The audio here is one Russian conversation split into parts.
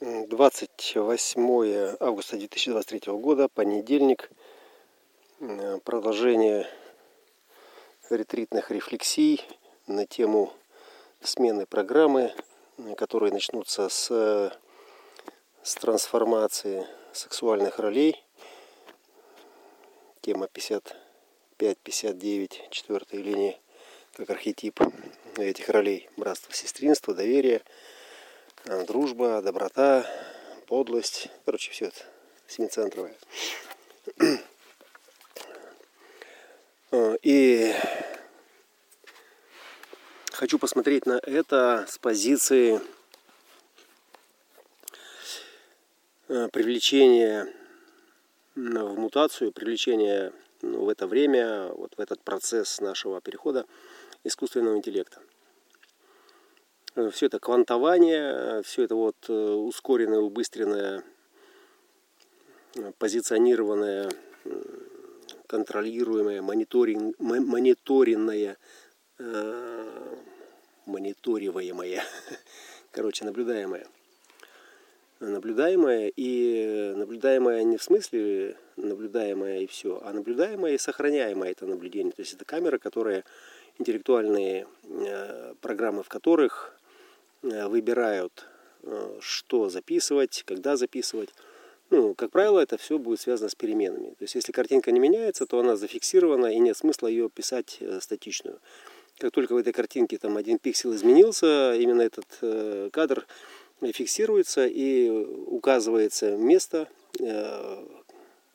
28 августа 2023 года, понедельник, продолжение ретритных рефлексий на тему смены программы, которые начнутся с, с трансформации сексуальных ролей. Тема 55-59, четвертой линии, как архетип этих ролей. Братство, сестринство, доверие – Э, дружба, доброта, подлость. Короче, все это семицентровое. Э, и хочу посмотреть на это с позиции э, привлечения в мутацию, привлечения ну, в это время, вот в этот процесс нашего перехода искусственного интеллекта. Э, все это квантование, все это вот э, ускоренное, убыстренное, э, позиционированное, контролируемое, мониторинг, мониторенное, мониториваемое, короче, наблюдаемое. Наблюдаемое и наблюдаемое не в смысле наблюдаемое и все, а наблюдаемое и сохраняемое это наблюдение. То есть это камера, которая интеллектуальные программы, в которых Э, выбирают, э, что записывать, когда записывать. Ну, как правило, это все будет связано с переменами. То есть, если картинка не меняется, то она зафиксирована, и нет смысла ее писать э, статичную. Как только в этой картинке там один пиксель изменился, именно этот кадр фиксируется и указывается место,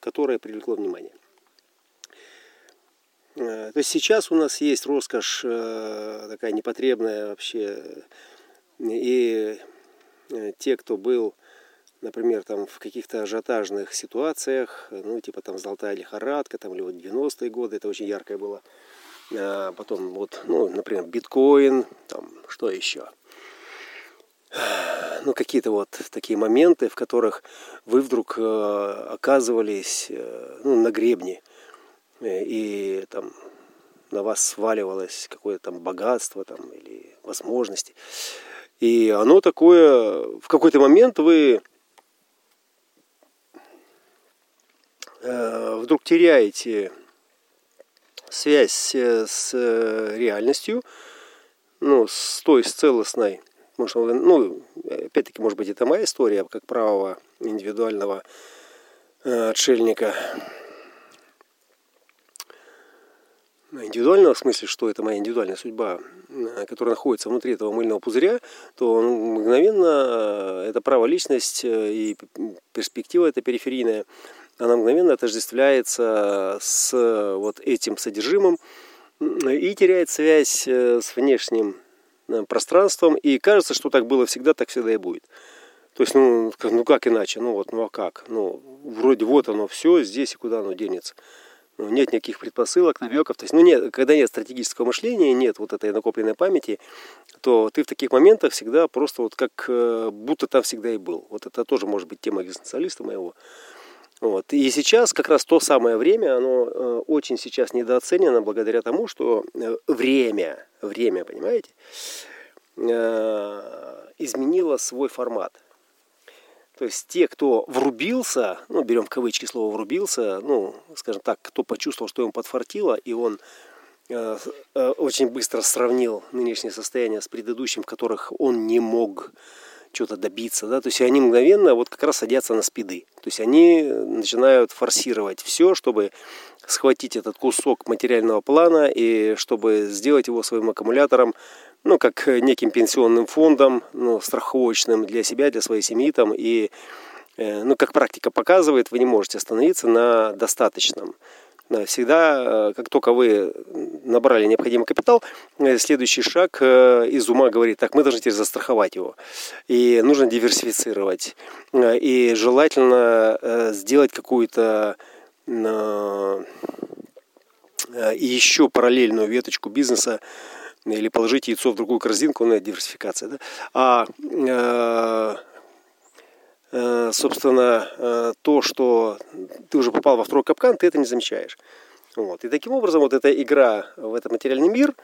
которое привлекло внимание. То есть сейчас у нас есть роскошь такая непотребная вообще и э, те, кто был, например, там в каких-то ажиотажных ситуациях, ну, типа там золотая лихорадка, там, или вот 90-е годы, это очень яркое было. А потом вот, ну, например, биткоин, там, что еще? Ну, какие-то вот такие моменты, в которых вы вдруг э, оказывались э, ну, на гребне. И там на вас сваливалось какое-то там богатство там, или возможности. И оно такое, в какой-то момент вы э, вдруг теряете связь с реальностью, ну, с той, с целостной, может, ну, опять-таки, может быть, это моя история, как правого индивидуального э, отшельника, индивидуального, в смысле, что это моя индивидуальная судьба, э, которая находится внутри этого мыльного пузыря, то мгновенно э, это право личность э, и перспектива эта периферийная, она мгновенно отождествляется с вот этим содержимым и теряет связь с внешним пространством, и кажется, что так было всегда, так всегда и будет. То есть, ну, ну как иначе, ну вот, ну а как? Ну, вроде вот оно все, здесь и куда оно денется. Ну, нет никаких предпосылок, намеков. То есть, ну, нет, когда нет стратегического мышления, нет вот этой накопленной памяти, то ты в таких моментах всегда просто вот как э, будто там всегда и был. Вот это тоже может быть тема экзистенциалиста моего. Вот. И сейчас как раз то самое время, оно э, очень сейчас недооценено благодаря тому, что э, время, время, понимаете, изменило свой формат. То есть те, кто врубился, ну, берем в кавычки слово врубился, ну, скажем так, кто почувствовал, что ему подфартило, и он э, э, очень быстро сравнил нынешнее состояние с предыдущим, в которых он не мог что-то добиться, да, то есть они мгновенно вот как раз садятся на спиды, то есть они начинают форсировать все, чтобы схватить этот кусок материального плана и чтобы сделать его своим аккумулятором ну, как неким пенсионным фондом, ну, страховочным для себя, для своей семьи там. И, э, ну, как практика показывает, вы не можете остановиться на достаточном. Всегда, э, как только вы набрали необходимый капитал, э, следующий шаг из ума говорит, так, мы должны теперь застраховать его. И нужно диверсифицировать. И желательно сделать какую-то еще параллельную веточку бизнеса, или положить яйцо в другую корзинку, ну, это диверсификация, да? А, э, э, собственно, э, то, что ты уже попал во второй капкан, ты это не замечаешь. Вот. И таким образом вот эта игра в этот материальный мир,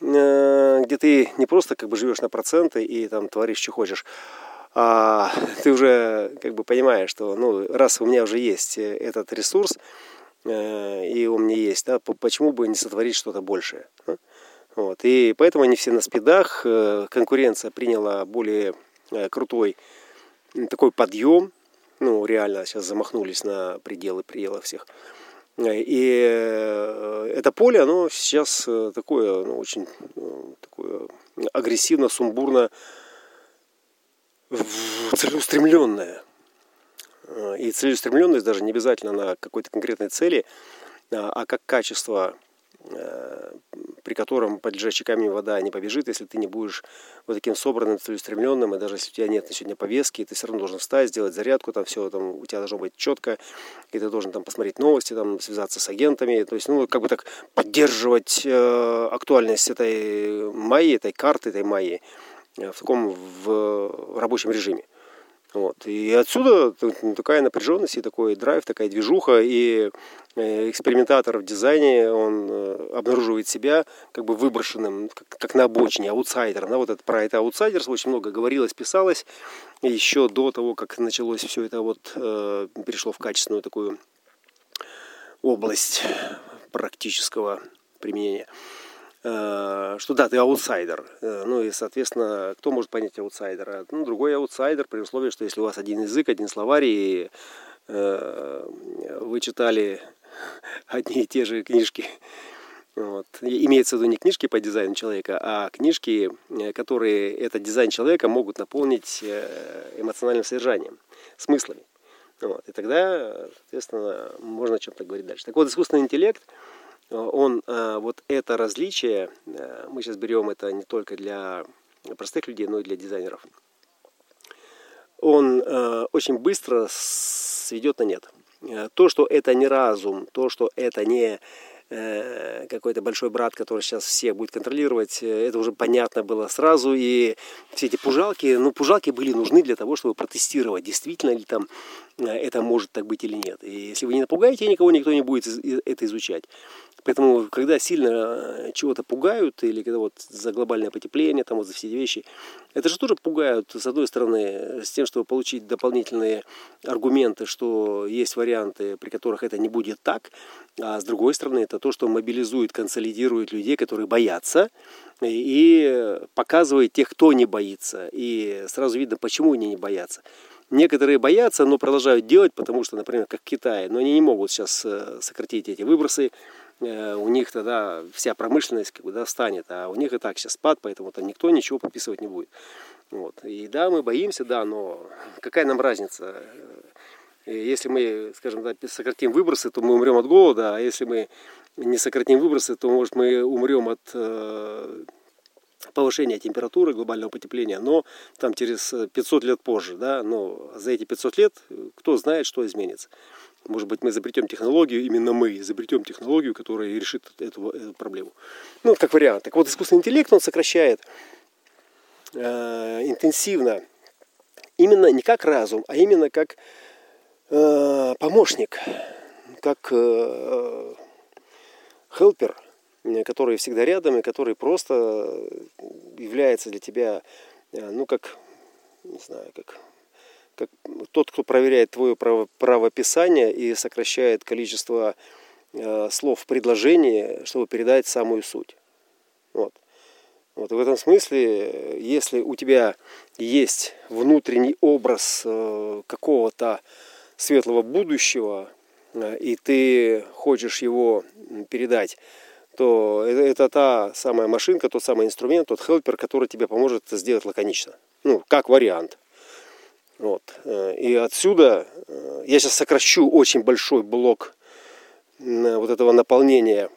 э, где ты не просто как бы живешь на проценты и там творишь, что хочешь, а ты уже как бы понимаешь, что ну, раз у меня уже есть этот ресурс, и он мне есть, да, почему бы не сотворить что-то большее? Вот. И поэтому они все на спидах, конкуренция приняла более крутой такой подъем, ну, реально сейчас замахнулись на пределы предела всех. И э, это поле, оно сейчас э, такое, ну, очень э, такое агрессивно, сумбурно, целеустремленное. И целеустремленность даже не обязательно на какой-то конкретной цели, а, а как качество при котором под лежачий камень вода не побежит, если ты не будешь вот таким собранным, целеустремленным, и даже если у тебя нет на сегодня повестки, ты все равно должен встать, сделать зарядку, там все, там у тебя должно быть четко, и ты должен там посмотреть новости, там связаться с агентами, то есть, ну, как бы так поддерживать э, актуальность этой майи, этой карты, этой майи э, в таком в рабочем режиме. Вот. И отсюда такая напряженность и такой драйв, такая движуха. И э, экспериментатор в дизайне, он э, обнаруживает себя как бы выброшенным, как, как на обочине, аутсайдер. Да, вот это, про это аутсайдерство очень много говорилось, писалось. Еще до того, как началось все это, вот э, перешло в качественную такую область практического применения. Э, что да, ты аутсайдер. Э, ну и, соответственно, кто может понять аутсайдера? Ну, другой аутсайдер при условии, что если у вас один язык, один словарь, и э, вы читали одни и те же книжки, вот. Имеется в виду не книжки по дизайну человека, а книжки, которые этот дизайн человека могут наполнить эмоциональным содержанием, смыслами. Вот. И тогда, соответственно, можно о чем-то говорить дальше. Так вот, искусственный интеллект – он э, вот это различие, э, мы сейчас берем это не только для простых людей, но и для дизайнеров, он э, очень быстро сведет на нет. То, что это не разум, то, что это не какой-то большой брат, который сейчас всех будет контролировать, это уже понятно было сразу. И все эти пужалки, ну, пужалки были нужны для того, чтобы протестировать, действительно ли там это может так быть или нет. И если вы не напугаете никого, никто не будет это изучать. Поэтому, когда сильно э, чего-то пугают, или когда вот за глобальное потепление, там вот за все эти вещи, это же тоже пугают, с одной стороны, с тем, чтобы получить дополнительные аргументы, что есть варианты, при которых это не будет так, а с другой стороны, это то, что мобилизует, консолидирует людей, которые боятся, и показывает тех, кто не боится. И сразу видно, почему они не боятся. Некоторые боятся, но продолжают делать, потому что, например, как Китай, но они не могут сейчас э, сократить эти выбросы, Э, у них тогда вся промышленность как бы, да, встанет, а у них и так сейчас спад, поэтому там никто ничего подписывать не будет. Вот. И да, мы боимся, да, но какая нам разница? Э, если мы, скажем так, сократим выбросы, то мы умрем от голода, а если мы не сократим выбросы, то, может, мы умрем от э, повышения температуры, глобального потепления, но там через 500 лет позже, да, но за эти 500 лет кто знает, что изменится. Может быть, мы изобретем технологию, именно мы изобретем технологию, которая решит эту, эту проблему. Ну, как вариант. Так вот, искусственный интеллект, он сокращает э, интенсивно, именно не как разум, а именно как э, помощник, как э, хелпер, который всегда рядом и который просто является для тебя, э, ну, как, не знаю, как как тот, кто проверяет твое право, правописание и сокращает количество э, слов в предложении, чтобы передать самую суть. Вот. Вот в этом смысле, если у тебя есть внутренний образ э, какого-то светлого будущего, э, и ты хочешь его передать, то это, это та самая машинка, тот самый инструмент, тот хелпер, который тебе поможет это сделать лаконично. Ну, как вариант. Вот. Э, и отсюда э, я сейчас сокращу очень большой блок вот этого наполнения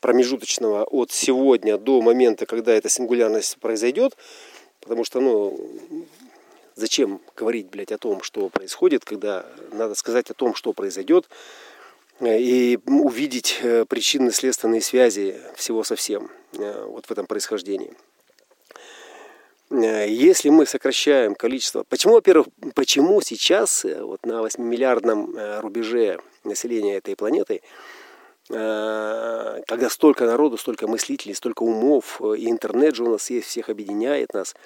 промежуточного от сегодня до момента, когда эта сингулярность произойдет. Потому что, ну, зачем говорить, блядь, о том, что происходит, когда надо сказать о том, что произойдет, и увидеть причинно-следственные связи всего совсем вот в этом происхождении. Э, если мы сокращаем количество... Почему, во-первых, почему сейчас э, вот на 8-миллиардном э, рубеже населения этой планеты, когда столько народу, столько мыслителей, столько умов, и интернет же у нас есть, всех объединяет нас,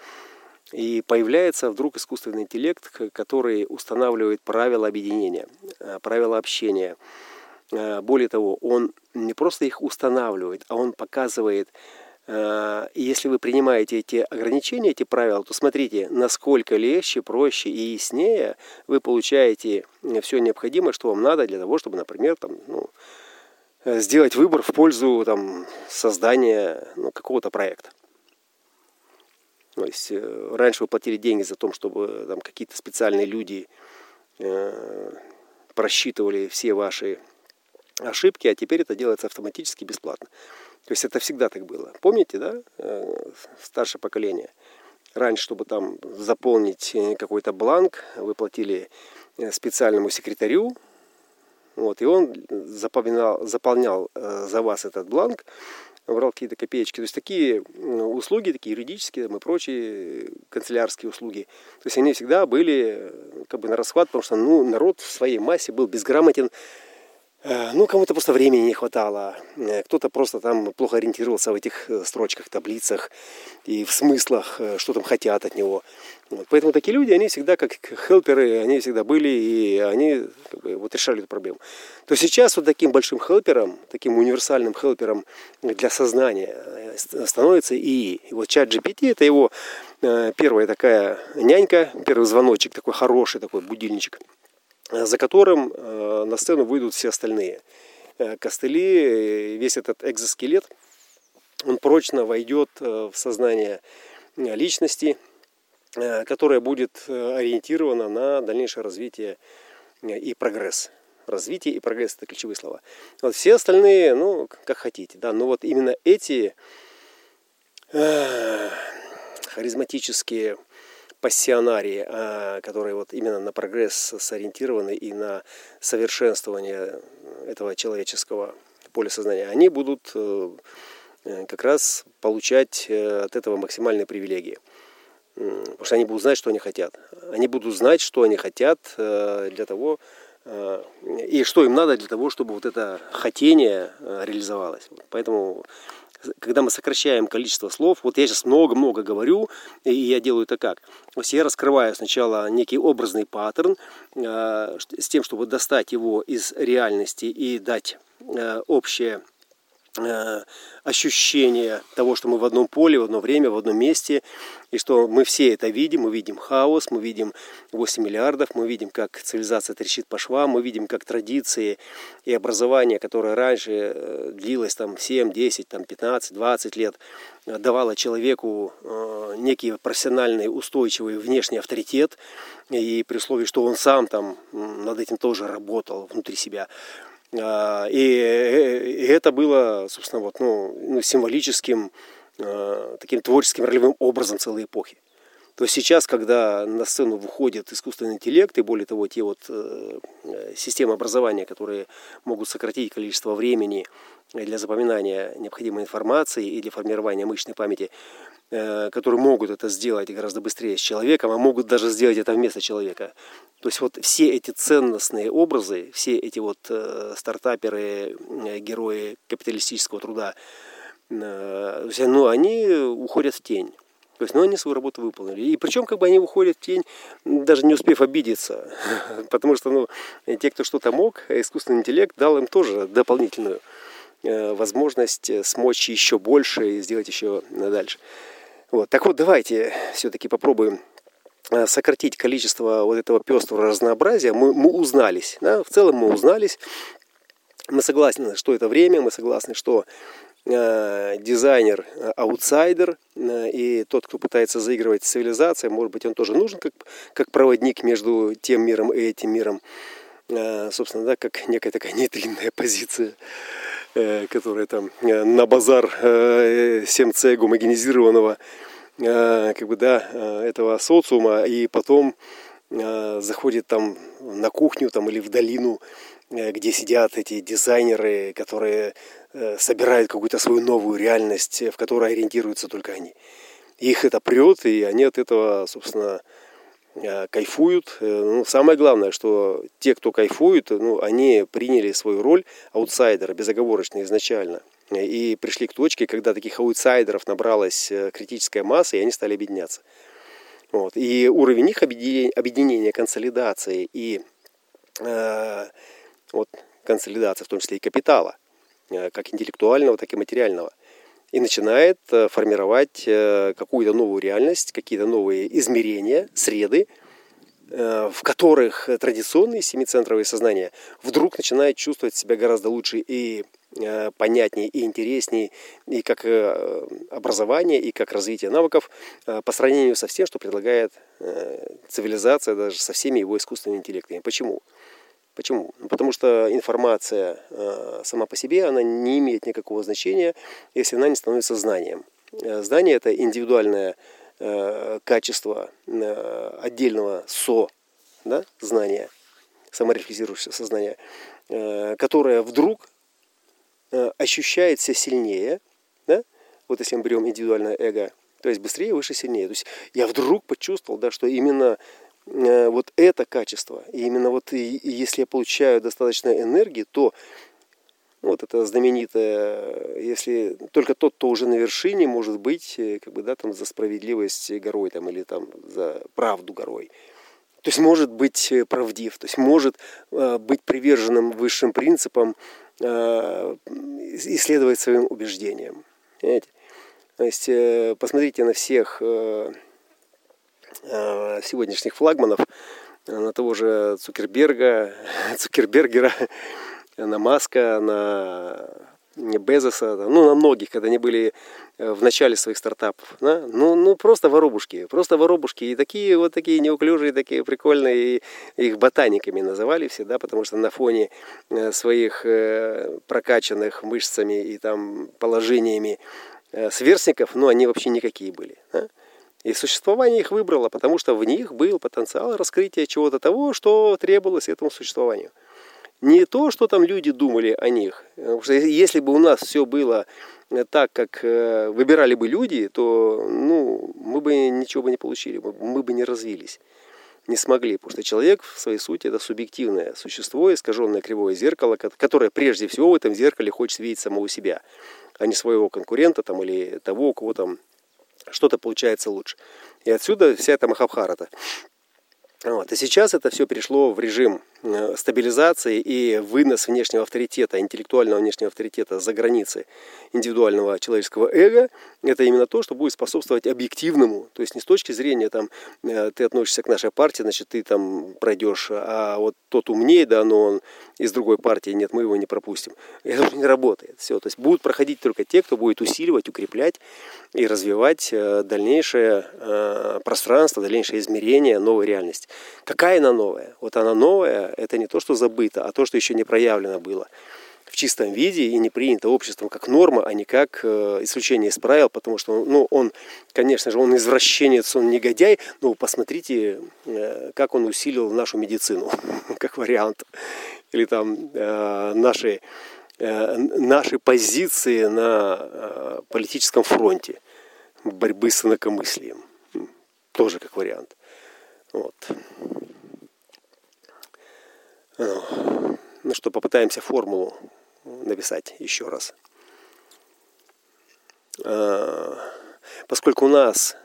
И появляется вдруг искусственный интеллект, который устанавливает правила объединения, правила общения. Более того, он не просто их устанавливает, а он показывает, и если вы принимаете эти ограничения, эти правила, то смотрите, насколько легче, проще и яснее вы получаете все необходимое, что вам надо для того, чтобы, например, там, ну, сделать выбор в пользу там, создания ну, какого-то проекта. То есть э, раньше вы платили деньги за то, чтобы там какие-то специальные люди э, просчитывали все ваши ошибки, а теперь это делается автоматически бесплатно. То есть это всегда так было. Помните, да, э, старшее поколение? Раньше, чтобы там заполнить э, какой-то бланк, вы платили э, специальному секретарю, вот, и он заполнял, заполнял за вас этот бланк, брал какие-то копеечки. То есть такие услуги, такие юридические там, и прочие канцелярские услуги, то есть они всегда были как бы на расхват, потому что ну, народ в своей массе был безграмотен, Э, ну, кому-то просто времени не хватало, э, кто-то просто там плохо ориентировался в этих э, строчках, таблицах и в смыслах, что там хотят от него. Вот. Поэтому такие люди, они всегда как хелперы, они всегда были, и они как бы, вот, решали эту проблему. То сейчас вот таким большим хелпером, таким универсальным хелпером для сознания становится. И вот чат GPT это его первая такая нянька, первый звоночек, такой хороший такой будильничек – Э, за которым э, на сцену выйдут все остальные. Э, костыли, весь этот экзоскелет, он прочно войдет в сознание личности, которая будет ориентирована на дальнейшее развитие и прогресс. Развитие и прогресс – это ключевые слова. Вот все остальные, ну, как хотите, да, но вот именно эти харизматические пассионарии, а, которые вот именно на прогресс сориентированы и на совершенствование этого человеческого поля сознания, они будут э, как раз получать э, от этого максимальные привилегии. Потому что они будут знать, что они хотят. Они будут знать, что они хотят э, для того, и что им надо для того, чтобы вот это хотение реализовалось. Поэтому когда мы сокращаем количество слов, вот я сейчас много-много говорю, и я делаю это как? То есть я раскрываю сначала некий образный паттерн э, с тем, чтобы достать его из реальности и дать э, общее ощущение того, что мы в одном поле, в одно время, в одном месте, и что мы все это видим, мы видим хаос, мы видим 8 миллиардов, мы видим, как цивилизация трещит по швам, мы видим, как традиции и образование, которое раньше э, длилось там 7, 10, там 15, 20 лет, э, давало человеку некий профессиональный устойчивый внешний авторитет, и при условии, что он сам там над этим тоже работал внутри себя, и, и это было, собственно, вот, ну, ну, символическим, а, таким творческим ролевым образом целой эпохи. То сейчас, когда на сцену выходит искусственный интеллект, и более того, те вот э, системы образования, которые могут сократить количество времени для запоминания необходимой информации и для формирования мышечной памяти, Э, которые могут это сделать гораздо быстрее с человеком, а могут даже сделать это вместо человека. То есть вот все эти ценностные образы, все эти вот э, стартаперы, э, герои капиталистического труда, э, ну, они уходят в тень. То есть, ну, они свою работу выполнили. И причем, как бы они уходят в тень, даже не успев обидеться. Потому что, ну, те, кто что-то мог, искусственный интеллект дал им тоже дополнительную э, возможность смочь еще больше и сделать еще дальше. Вот. Так вот, давайте все-таки попробуем э, сократить количество вот этого пестрого разнообразия. Мы, мы узнались. Да? В целом мы узнались. Мы согласны, что это время, мы согласны, что э, дизайнер э, аутсайдер, э, и тот, кто пытается заигрывать с цивилизацией, может быть, он тоже нужен как, как проводник между тем миром и этим миром. Э, собственно, да, как некая такая нейтринная позиция. Э, которая там э, на базар 7C э, гомогенизированного как бы, да, этого социума, и потом заходит там на кухню там, или в долину, где сидят эти дизайнеры, которые собирают какую-то свою новую реальность, в которой ориентируются только они. Их это прет, и они от этого, собственно, Э, кайфуют. Э, ну, самое главное, что те, кто кайфует, ну, они приняли свою роль аутсайдера безоговорочно изначально. И пришли к точке, когда таких аутсайдеров набралась э, критическая масса, и они стали объединяться. Вот. И уровень их объединения, объединения консолидации и э, вот, консолидации, в том числе и капитала, э, как интеллектуального, так и материального. И начинает э, формировать э, какую-то новую реальность, какие-то новые измерения, среды, э, в которых традиционные семицентровые сознания вдруг начинают чувствовать себя гораздо лучше и Э, понятнее и интереснее и как э, образование, и как развитие навыков э, по сравнению со всем, что предлагает цивилизация, даже со всеми его искусственными интеллектами. Почему? Почему? Ну, потому что информация сама по себе, она не имеет никакого значения, если она не становится знанием. Знание – это индивидуальное качество отдельного со, да, знания, саморефлексирующего сознания, которое вдруг Э, ощущает себя сильнее, да? вот если мы берем индивидуальное эго, то есть быстрее, выше, сильнее. То есть я вдруг почувствовал, да, что именно э, вот это качество, и именно вот если я получаю достаточно энергии, то вот это знаменитое, если только тот, кто уже на вершине, может быть, э, как бы, да, там за справедливость горой, там, или там за правду горой. То есть может быть правдив, то есть может быть приверженным высшим принципам, Э, исследовать своим убеждениям. Понимаете? То есть э, посмотрите на всех э, сегодняшних флагманов, на того же Цукерберга, Цукербергера, на Маска, на Безоса, ну, на многих, когда они были э, в начале своих стартапов. Да? Ну, ну, просто воробушки, просто воробушки. И такие вот такие неуклюжие, такие прикольные, и их ботаниками называли всегда, потому что на фоне э, своих э, прокачанных мышцами и там положениями сверстников, ну, они вообще никакие были. Да? И существование их выбрало, потому что в них был потенциал раскрытия чего-то того, что требовалось этому существованию не то, что там люди думали о них. Потому что если бы у нас все было э, так, как э, выбирали бы люди, то ну, мы бы ничего бы не получили, мы бы не развились, не смогли. Потому что человек в своей сути это субъективное существо, искаженное кривое зеркало, которое прежде всего в этом зеркале хочет видеть самого себя, а не своего конкурента там, или того, у кого там что-то получается лучше. И отсюда вся эта Махабхарата. Вот. И сейчас это все перешло в режим э, стабилизации и вынос внешнего авторитета, интеллектуального внешнего авторитета за границы индивидуального человеческого эго. Это именно то, что будет способствовать объективному, то есть не с точки зрения там э, ты относишься к нашей партии, значит ты там пройдешь, а вот тот умнее, да, но он из другой партии, нет, мы его не пропустим. Это уже не работает. Все. То есть будут проходить только те, кто будет усиливать, укреплять и развивать э, дальнейшее пространство, дальнейшее измерение новой реальности. Какая она новая? Вот она новая, это не то, что забыто, а то, что еще не проявлено было в чистом виде и не принято обществом как норма, а не как э, исключение из правил, потому что ну, он, конечно же, он извращенец, он негодяй, но посмотрите, э, как он усилил нашу медицину, как вариант, или там э, наши, э, наши позиции на э, политическом фронте борьбы с инакомыслием, тоже как вариант. Вот. Ну, ну что, попытаемся формулу написать еще раз. А, поскольку у нас,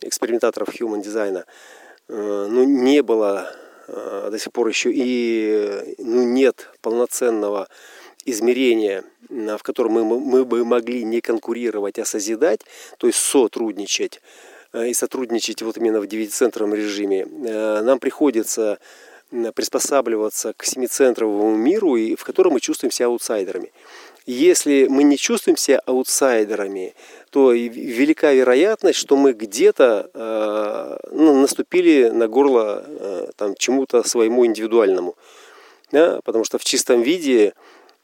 экспериментаторов human дизайна, э, ну, не было э, до сих пор еще и ну, нет полноценного измерения, в котором мы, мы бы могли не конкурировать, а созидать, то есть сотрудничать, Э, и сотрудничать вот именно в девятицентровом режиме, э, нам приходится приспосабливаться к семицентровому миру, в котором мы чувствуем себя аутсайдерами. Если мы не чувствуем себя аутсайдерами, то велика вероятность, что мы где-то э, ну, наступили на горло там, чему-то своему индивидуальному. Да? Потому что в чистом виде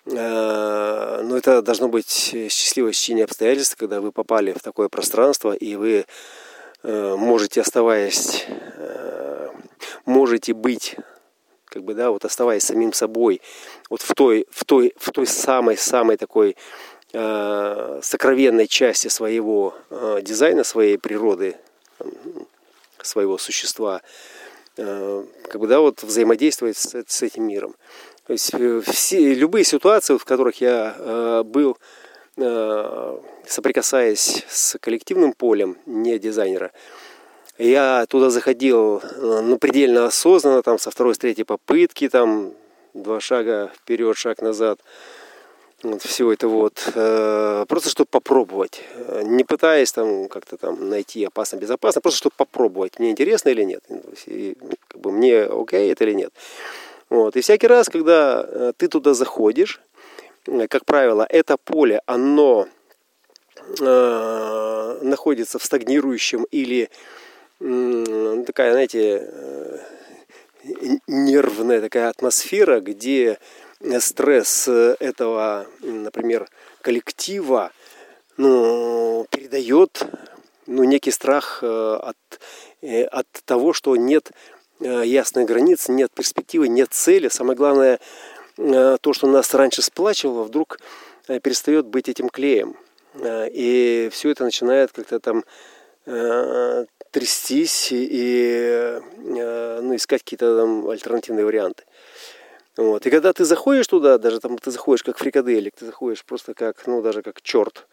э, ну, это должно быть счастливое стечение обстоятельств, когда вы попали в такое пространство, и вы Э, можете оставаясь, э, можете быть, как бы, да, вот оставаясь самим собой, вот в той, в той, в той самой, самой такой э, сокровенной части своего э, дизайна, своей природы, своего существа, э, как бы, да, вот взаимодействовать с, с этим миром. То есть э, все, любые ситуации, в которых я э, был, Э, соприкасаясь с коллективным полем не дизайнера, Я туда заходил ну, предельно осознанно, там со второй, с третьей попытки, там два шага вперед, шаг назад. Вот все это вот. Э, просто чтобы попробовать. Не пытаясь там как-то там найти опасно, безопасно, просто чтобы попробовать, мне интересно или нет. И, как бы, мне окей это или нет. Вот. И всякий раз, когда э, ты туда заходишь, э, как правило, это поле, оно э, находится в стагнирующем или э, такая, знаете, э, нервная такая атмосфера, где стресс этого, например, коллектива ну, передает ну, некий страх э, от, э, от того, что нет ясных границ, нет перспективы, нет цели. Самое главное, то, что нас раньше сплачивало, вдруг перестает быть этим клеем. И все это начинает как-то там трястись и ну, искать какие-то там альтернативные варианты. Вот. И когда ты заходишь туда, даже там ты заходишь как фрикаделик, ты заходишь просто как, ну, даже как черт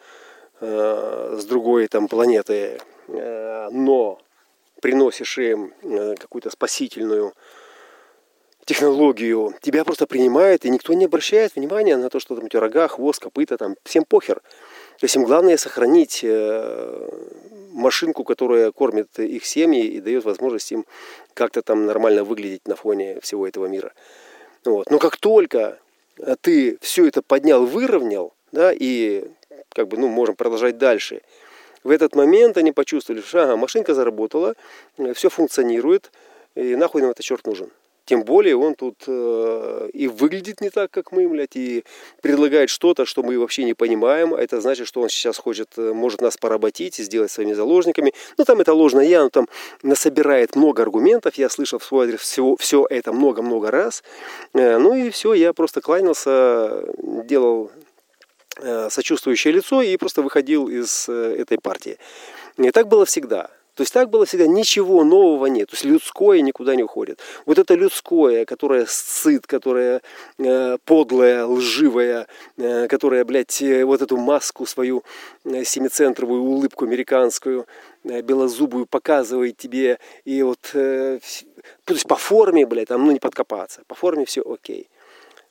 э, с другой там планеты, э, но приносишь им э, какую-то спасительную технологию, тебя просто принимают, и никто не обращает внимания на то, что там у тебя рога, хвост, копыта, там, всем похер. То есть им главное сохранить э, машинку, которая кормит их семьи и дает возможность им как-то там нормально выглядеть на фоне всего этого мира. Вот. Но как только ты все это поднял, выровнял, да, и как бы, ну, можем продолжать дальше, в этот момент они почувствовали, что ага, машинка заработала, все функционирует, и нахуй нам этот черт нужен. Тем более он тут э, и выглядит не так, как мы, блядь, и предлагает что-то, что мы вообще не понимаем. А это значит, что он сейчас хочет, э, может нас поработить и сделать своими заложниками. Ну, там это ложно я, но там насобирает много аргументов. Я слышал в свой адрес все, все это много-много раз. Э, ну и все, я просто кланялся, делал э, сочувствующее лицо и просто выходил из э, этой партии. И так было всегда. То есть так было всегда, ничего нового нет. То есть людское никуда не уходит. Вот это людское, которое сыт, которое э, подлое, лживое, э, которое, блядь, э, вот эту маску свою э, семицентровую улыбку американскую, э, белозубую показывает тебе. И вот, э, то есть по форме, блядь, там, ну не подкопаться. По форме все окей.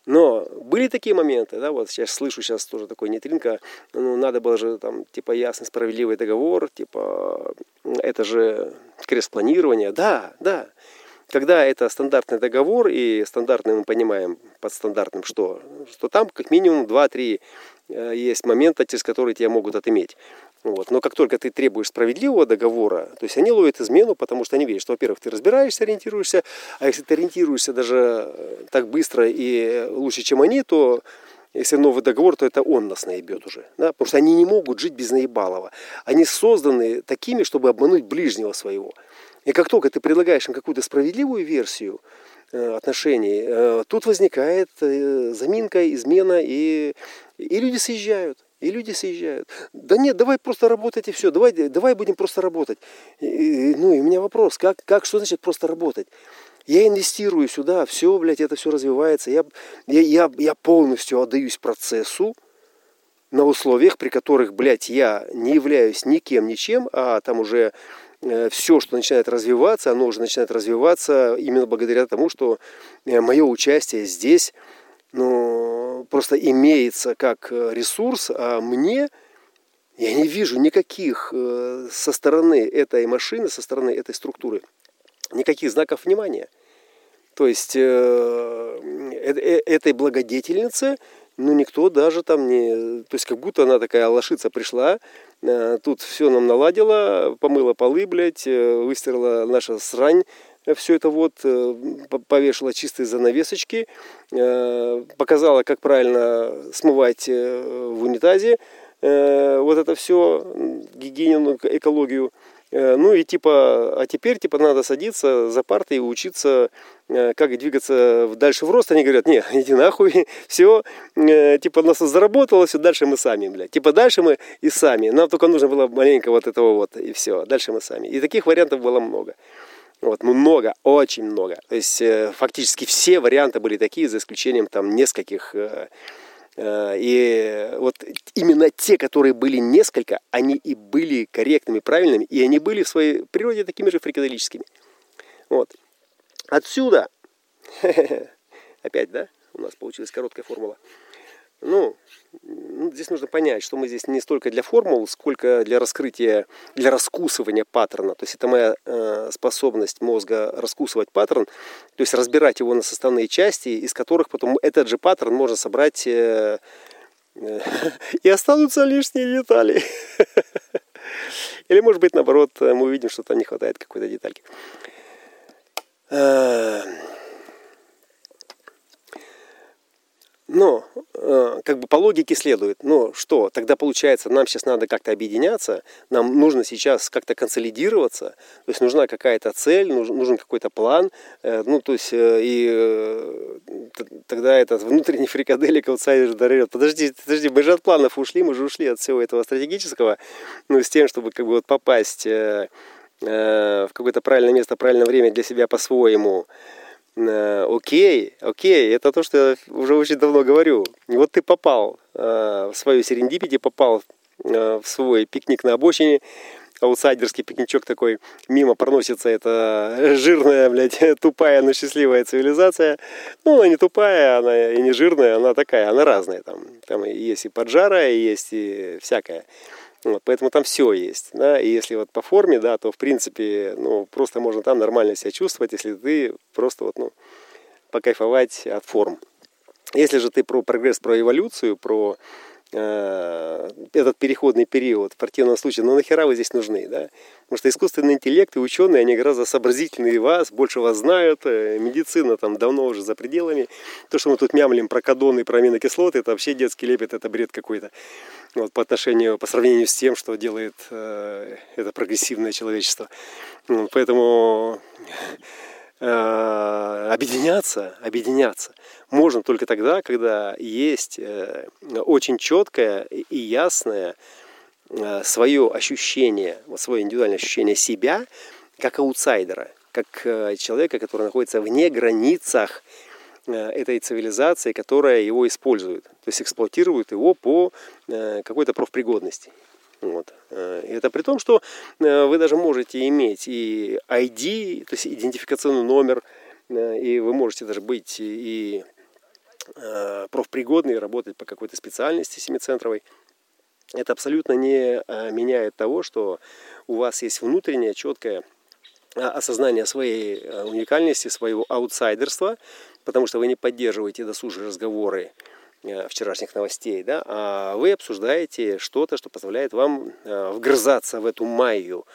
Но были такие моменты, да, вот сейчас слышу сейчас тоже такой нейтринка, ну, надо было же там, типа, ясный, справедливый договор, типа, это же крест-планирование, да, да. Когда это стандартный договор, и стандартный мы понимаем под стандартным что? Что там как минимум 2-3 э, есть момента, через которые тебя могут отыметь. Вот. Но как только ты требуешь справедливого договора, то есть они ловят измену, потому что они видят, что, во-первых, ты разбираешься, ориентируешься, а если ты ориентируешься даже э, так быстро и лучше, чем они, то если новый договор, то это он нас наебет уже. Да? Потому что они не могут жить без наебалова. Они созданы такими, чтобы обмануть ближнего своего. И как только ты предлагаешь им какую-то справедливую версию э, отношений, э, тут возникает заминка, измена, и, и люди съезжают. И люди съезжают. Да нет, давай просто работать и все. Давай, давай будем просто работать. И, ну и у меня вопрос, как, как, что значит просто работать? Я инвестирую сюда, все, блядь, это все развивается. Я, я, я, я полностью отдаюсь процессу на условиях, при которых, блядь, я не являюсь никем, ничем, а там уже э, все, что начинает развиваться, оно уже начинает развиваться именно благодаря тому, что э, мое участие здесь, ну, просто имеется как э, ресурс, а мне я не вижу никаких э, со стороны этой машины, со стороны этой структуры, никаких знаков внимания. То есть э, этой благодетельнице, ну никто даже там не... То есть как будто она такая лошица пришла, тут все нам наладила, помыла полы, блядь, выстирала наша срань, все это вот э, повешала чистые занавесочки, э, показала, как правильно смывать э, в унитазе вот это все, гигиену, экологию. Ну и типа, а теперь типа надо садиться за партой и учиться, как двигаться дальше в рост. Они говорят, не, иди нахуй, все, типа нас заработало, все, дальше мы сами, блядь. Типа дальше мы и сами. Нам только нужно было маленько вот этого вот, и все, дальше мы сами. И таких вариантов было много. Вот, много, очень много. То есть э, фактически все варианты были такие, за исключением там нескольких, э, Э, и вот именно те, которые были несколько, они и были корректными, правильными, и они были в своей природе такими же фрикаделическими. Вот. Отсюда, опять, да, у нас получилась короткая формула. Ну, ну, здесь нужно понять, что мы здесь не столько для формул, сколько для раскрытия, для раскусывания паттерна. То есть это моя э, способность мозга раскусывать паттерн, то есть разбирать его на составные части, из которых потом этот же паттерн можно собрать э, э, и останутся лишние детали. Или может быть наоборот, мы увидим, что там не хватает какой-то детальки. Э, Но, э, как бы по логике следует, ну что, тогда получается, нам сейчас надо как-то объединяться, нам нужно сейчас как-то консолидироваться, то есть нужна какая-то цель, нужен, нужен какой-то план, э, ну то есть э, и э, тогда этот внутренний фрикаделик аутсайдер дарит, подожди, подожди, мы же от планов ушли, мы же ушли от всего этого стратегического, ну с тем, чтобы как бы вот попасть э, э, в какое-то правильное место, правильное время для себя по-своему, Э, окей, окей, это то, что я уже очень давно говорю. Вот ты попал э, в свою серендипити, попал э, в свой пикник на обочине, аутсайдерский пикничок такой, мимо проносится эта жирная, блядь, тупая, но счастливая цивилизация. Ну, она не тупая, она и не жирная, она такая, она разная. Там, там есть и поджара, и есть и всякое. Вот, поэтому там все есть. Да? И если вот по форме, да, то в принципе, ну, просто можно там нормально себя чувствовать, если ты просто вот, ну, покайфовать от форм. Если же ты про прогресс, про эволюцию, про Э, этот переходный период в противном случае, ну нахера вы здесь нужны, да? Потому что искусственный интеллект и ученые, они гораздо сообразительнее вас, больше вас знают, э, медицина там давно уже за пределами. То, что мы тут мямлим про кадоны, про аминокислоты, это вообще детский лепет, это бред какой-то. Вот, по отношению, по сравнению с тем, что делает э, это прогрессивное человечество. Вот, поэтому Э, объединяться, объединяться можно только тогда, когда есть э, очень четкое и ясное э, свое ощущение, вот свое индивидуальное ощущение себя как аутсайдера, как человека, который находится вне границах этой цивилизации, которая его использует, то есть эксплуатирует его по какой-то профпригодности. Вот. Э, и это при том, что э, вы даже можете иметь и ID, то есть идентификационный номер, э, и вы можете даже быть и профпригодный, работать по какой-то специальности семицентровой. Это абсолютно не меняет того, что у вас есть внутреннее четкое осознание своей уникальности, своего аутсайдерства, потому что вы не поддерживаете досужие разговоры Э, вчерашних новостей, да, а вы обсуждаете что-то, что позволяет вам э, вгрызаться в эту майю,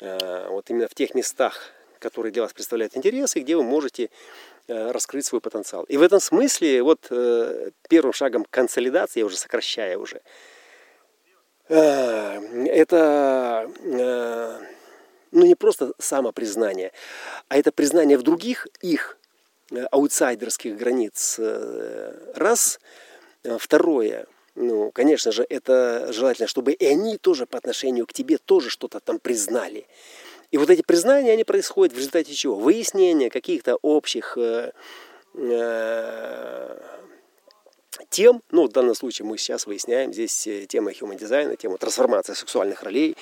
э, вот именно в тех местах, которые для вас представляют интерес, и где вы можете раскрыть свой потенциал. И в этом смысле вот первым шагом консолидации, я уже сокращаю уже, это ну не просто самопризнание, а это признание в других их аутсайдерских границ. Э, раз. Э, второе. Ну, конечно же, это желательно, чтобы и они тоже по отношению к тебе тоже что-то там признали. И вот эти признания, они происходят в результате чего? Выяснения каких-то общих э, тем, ну, в данном случае мы сейчас выясняем здесь тему human дизайна, тему трансформации сексуальных ролей,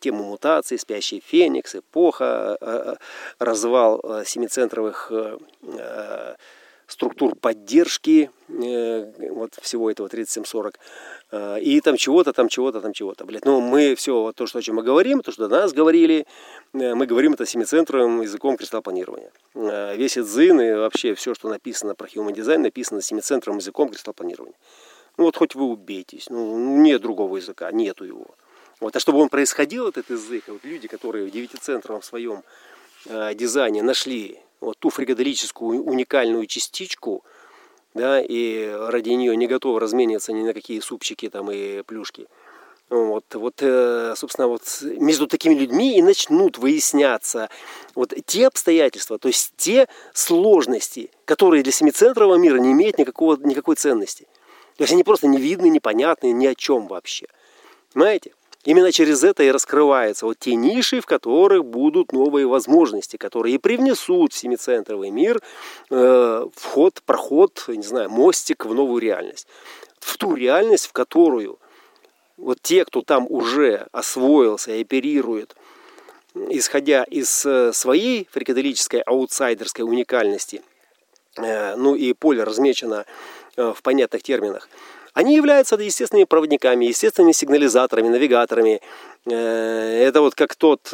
тему мутаций, спящий феникс, эпоха, э, э, развал семицентровых структур поддержки вот всего этого 3740 и там чего-то, там чего-то, там чего-то, блядь. Но мы все, то, что, о чем мы говорим, то, что до нас говорили, мы говорим это семицентровым языком кристалл-планирования. Весь дзин и вообще все, что написано про human дизайн, написано семицентровым языком кристалл-планирования. Ну вот хоть вы убейтесь, ну нет другого языка, нету его. Вот, а чтобы он происходил, этот язык, вот люди, которые в девятицентровом своем э, дизайне нашли вот ту фрикаделическую уникальную частичку, да, и ради нее не готовы размениваться ни на какие супчики там и плюшки. Вот, вот, э, собственно, вот между такими людьми и начнут выясняться вот те обстоятельства, то есть те сложности, которые для семицентрового мира не имеют никакого, никакой ценности. То есть они просто не видны, непонятны, ни о чем вообще. Понимаете? Именно через это и раскрываются вот те ниши, в которых будут новые возможности, которые и привнесут в семицентровый мир э, вход, проход, не знаю, мостик в новую реальность. В ту реальность, в которую вот те, кто там уже освоился и оперирует, исходя из э, своей фрикаделической аутсайдерской уникальности, э, ну и поле размечено э, в понятных терминах, они являются естественными проводниками, естественными сигнализаторами, навигаторами. Это вот как тот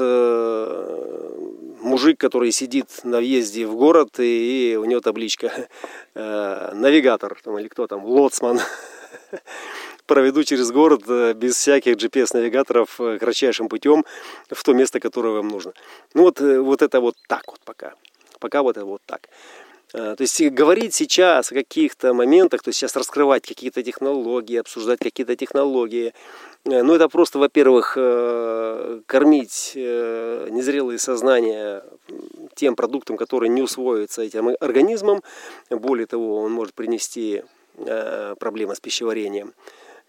мужик, который сидит на въезде в город, и у него табличка навигатор, там, или кто там, лоцман. проведу через город э, без всяких GPS-навигаторов э, кратчайшим путем в то место, которое вам нужно. Ну вот, э, вот это вот так вот пока. Пока вот это вот так. То есть говорить сейчас о каких-то моментах, то есть сейчас раскрывать какие-то технологии, обсуждать какие-то технологии, ну это просто, во-первых, кормить незрелые сознания тем продуктом, который не усвоится этим организмом. Более того, он может принести проблемы с пищеварением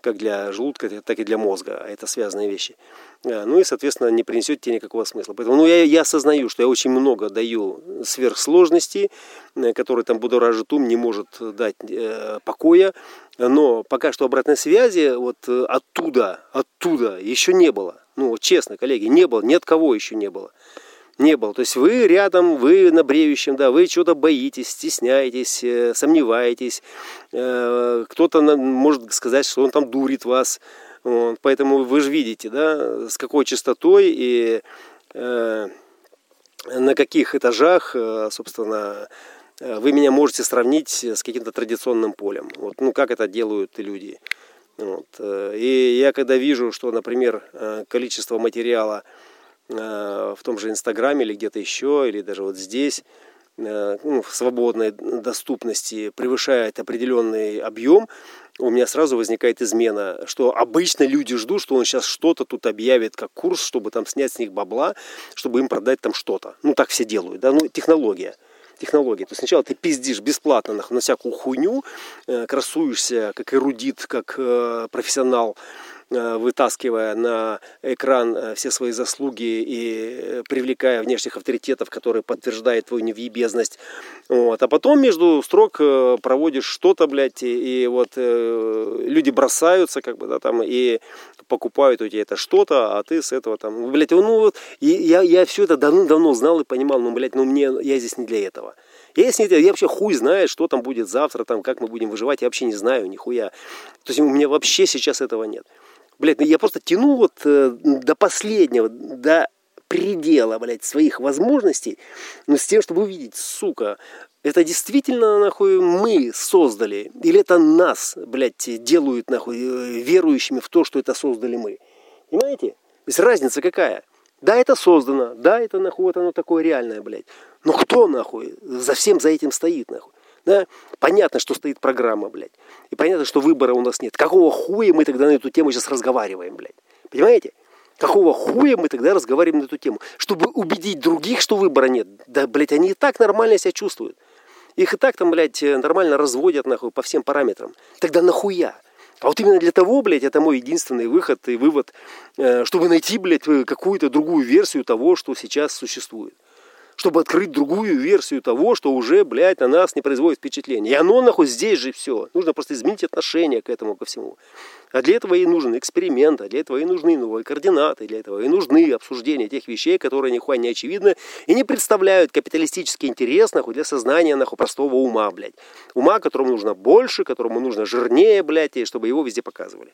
как для желудка, так и для мозга, а это связанные вещи. А, ну и, соответственно, не принесет тебе никакого смысла. Поэтому ну, я, я осознаю, что я очень много даю сверхсложностей, э, которые там будоражит ум, не может дать э, покоя, но пока что обратной связи вот э, оттуда, оттуда еще не было. Ну, честно, коллеги, не было, ни от кого еще не было не было. То есть вы рядом, вы на бреющем, да, вы чего-то боитесь, стесняетесь, э, сомневаетесь. Э, кто-то может сказать, что он там дурит вас. Поэтому вы же видите, да, с какой частотой и э, на каких этажах, собственно, вы меня можете сравнить с каким-то традиционным полем. Вот, ну, как это делают люди. Вот. И я когда вижу, что, например, количество материала, в том же Инстаграме или где-то еще, или даже вот здесь, э, ну, в свободной доступности превышает определенный объем, у меня сразу возникает измена, что обычно люди ждут, что он сейчас что-то тут объявит как курс, чтобы там снять с них бабла, чтобы им продать там что-то. Ну, так все делают, да, ну, технология. Технология. То есть сначала ты пиздишь бесплатно на, всякую хуйню, э, красуешься как эрудит, как э, профессионал, Э, вытаскивая на экран э, все свои заслуги и э, привлекая внешних авторитетов, которые подтверждают твою невъебезность. Вот. А потом между строк проводишь что-то, блядь, и, вот э, люди бросаются, как бы, да, там, и покупают у тебя это что-то, а ты с этого там, блядь, ну вот, и я, я все это давно-давно знал и понимал, ну, блядь, ну мне, я здесь не для этого. Я, с я вообще хуй знает, что там будет завтра, там, как мы будем выживать, я вообще не знаю, нихуя. То есть у меня вообще сейчас этого нет. Блядь, ну я просто тяну вот э, до последнего, до предела, блядь, своих возможностей, но ну, с тем, чтобы увидеть, сука, это действительно, нахуй, мы создали? Или это нас, блядь, делают, нахуй, э, верующими в то, что это создали мы? Понимаете? То есть разница какая? Да, это создано, да, это, нахуй, вот оно такое реальное, блядь. Но кто, нахуй, за всем за этим стоит, нахуй? Да? Понятно, что стоит программа, блядь. И понятно, что выбора у нас нет. Какого хуя мы тогда на эту тему сейчас разговариваем, блядь? Понимаете? Какого хуя мы тогда разговариваем на эту тему? Чтобы убедить других, что выбора нет. Да, блядь, они и так нормально себя чувствуют. Их и так там, блядь, нормально разводят, нахуй, по всем параметрам. Тогда нахуя? А вот именно для того, блядь, это мой единственный выход и вывод, э, чтобы найти, блядь, какую-то другую версию того, что сейчас существует чтобы открыть другую версию того, что уже, блядь, на нас не производит впечатление. И оно, нахуй, здесь же все. Нужно просто изменить отношение к этому, ко всему. А для этого и нужен эксперимент, а для этого и нужны новые координаты, для этого и нужны обсуждения тех вещей, которые нихуя не очевидны и не представляют капиталистический интерес, нахуй, для сознания, нахуй, простого ума, блядь. Ума, которому нужно больше, которому нужно жирнее, блядь, и чтобы его везде показывали.